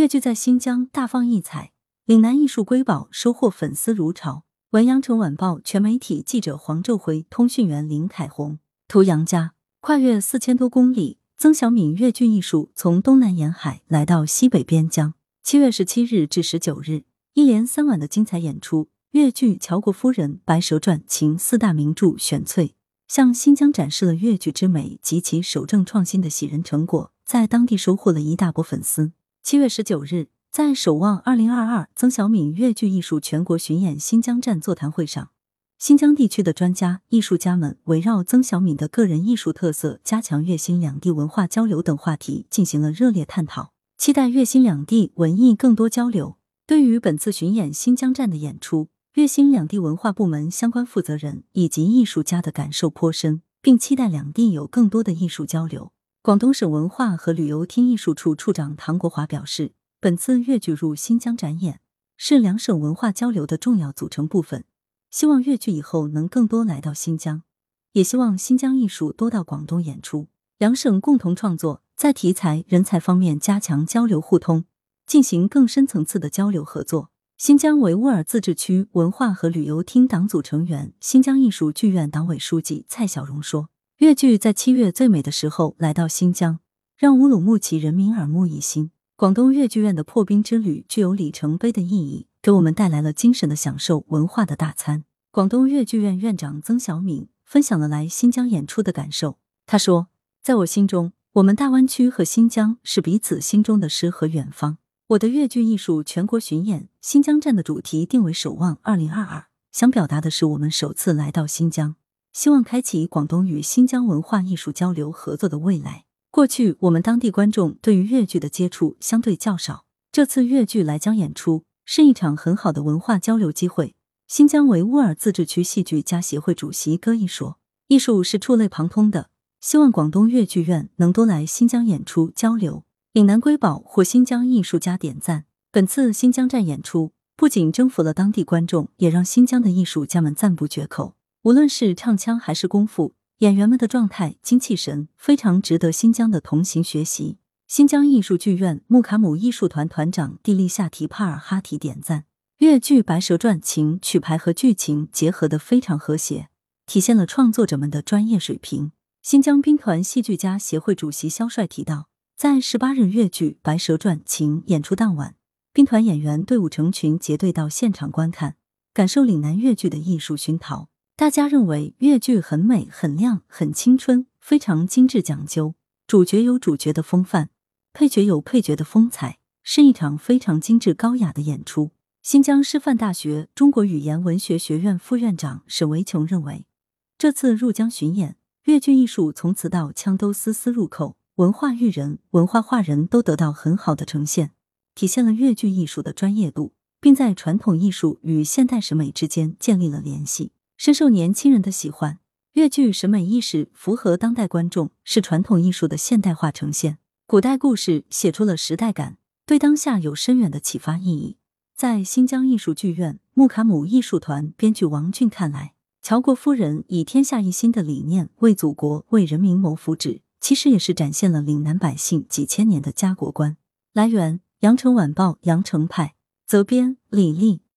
粤剧在新疆大放异彩，岭南艺术瑰宝收获粉丝如潮。文阳城晚报全媒体记者黄昼辉，通讯员林凯红，图杨家。跨越四千多公里，曾小敏粤剧艺术从东南沿海来到西北边疆。七月十七日至十九日，一连三晚的精彩演出，粤剧《乔国夫人》《白蛇传》《情》四大名著选粹。向新疆展示了粤剧之美及其守正创新的喜人成果，在当地收获了一大波粉丝。七月十九日，在守望二零二二曾小敏粤剧艺术全国巡演新疆站座谈会上，新疆地区的专家、艺术家们围绕曾小敏的个人艺术特色、加强粤新两地文化交流等话题进行了热烈探讨，期待粤新两地文艺更多交流。对于本次巡演新疆站的演出，粤新两地文化部门相关负责人以及艺术家的感受颇深，并期待两地有更多的艺术交流。广东省文化和旅游厅艺术处处长唐国华表示，本次粤剧入新疆展演是两省文化交流的重要组成部分，希望粤剧以后能更多来到新疆，也希望新疆艺术多到广东演出，两省共同创作，在题材、人才方面加强交流互通，进行更深层次的交流合作。新疆维吾尔自治区文化和旅游厅党组成员、新疆艺术剧院党委书记蔡小荣说：“粤剧在七月最美的时候来到新疆，让乌鲁木齐人民耳目一新。广东粤剧院的破冰之旅具有里程碑的意义，给我们带来了精神的享受、文化的大餐。”广东粤剧院院长曾小敏分享了来新疆演出的感受。他说：“在我心中，我们大湾区和新疆是彼此心中的诗和远方。”我的粤剧艺术全国巡演新疆站的主题定为“守望二零二二”，想表达的是我们首次来到新疆，希望开启广东与新疆文化艺术交流合作的未来。过去我们当地观众对于粤剧的接触相对较少，这次粤剧来疆演出是一场很好的文化交流机会。新疆维吾尔自治区戏剧家协会主席戈毅说：“艺术是触类旁通的，希望广东粤剧院能多来新疆演出交流。”岭南瑰宝获新疆艺术家点赞。本次新疆站演出不仅征服了当地观众，也让新疆的艺术家们赞不绝口。无论是唱腔还是功夫，演员们的状态、精气神非常值得新疆的同行学习。新疆艺术剧院木卡姆艺术团团长蒂利夏提帕尔哈提点赞：越剧《白蛇传》情曲牌和剧情结合的非常和谐，体现了创作者们的专业水平。新疆兵团戏剧家协会主席肖帅提到。在十八日越剧《白蛇传情》演出当晚，兵团演员队伍成群结队到现场观看，感受岭南越剧的艺术熏陶。大家认为粤剧很美、很亮、很青春，非常精致讲究。主角有主角的风范，配角有配角的风采，是一场非常精致高雅的演出。新疆师范大学中国语言文学学院副院长沈维琼认为，这次入疆巡演，粤剧艺术从词到腔都丝丝入扣。文化育人、文化化人都得到很好的呈现，体现了粤剧艺术的专业度，并在传统艺术与现代审美之间建立了联系，深受年轻人的喜欢。粤剧审美意识符合当代观众，是传统艺术的现代化呈现。古代故事写出了时代感，对当下有深远的启发意义。在新疆艺术剧院木卡姆艺术团编剧王俊看来，乔国夫人以天下一心的理念为祖国、为人民谋福祉。其实也是展现了岭南百姓几千年的家国观。来源：羊城晚报羊城派，责编：李丽。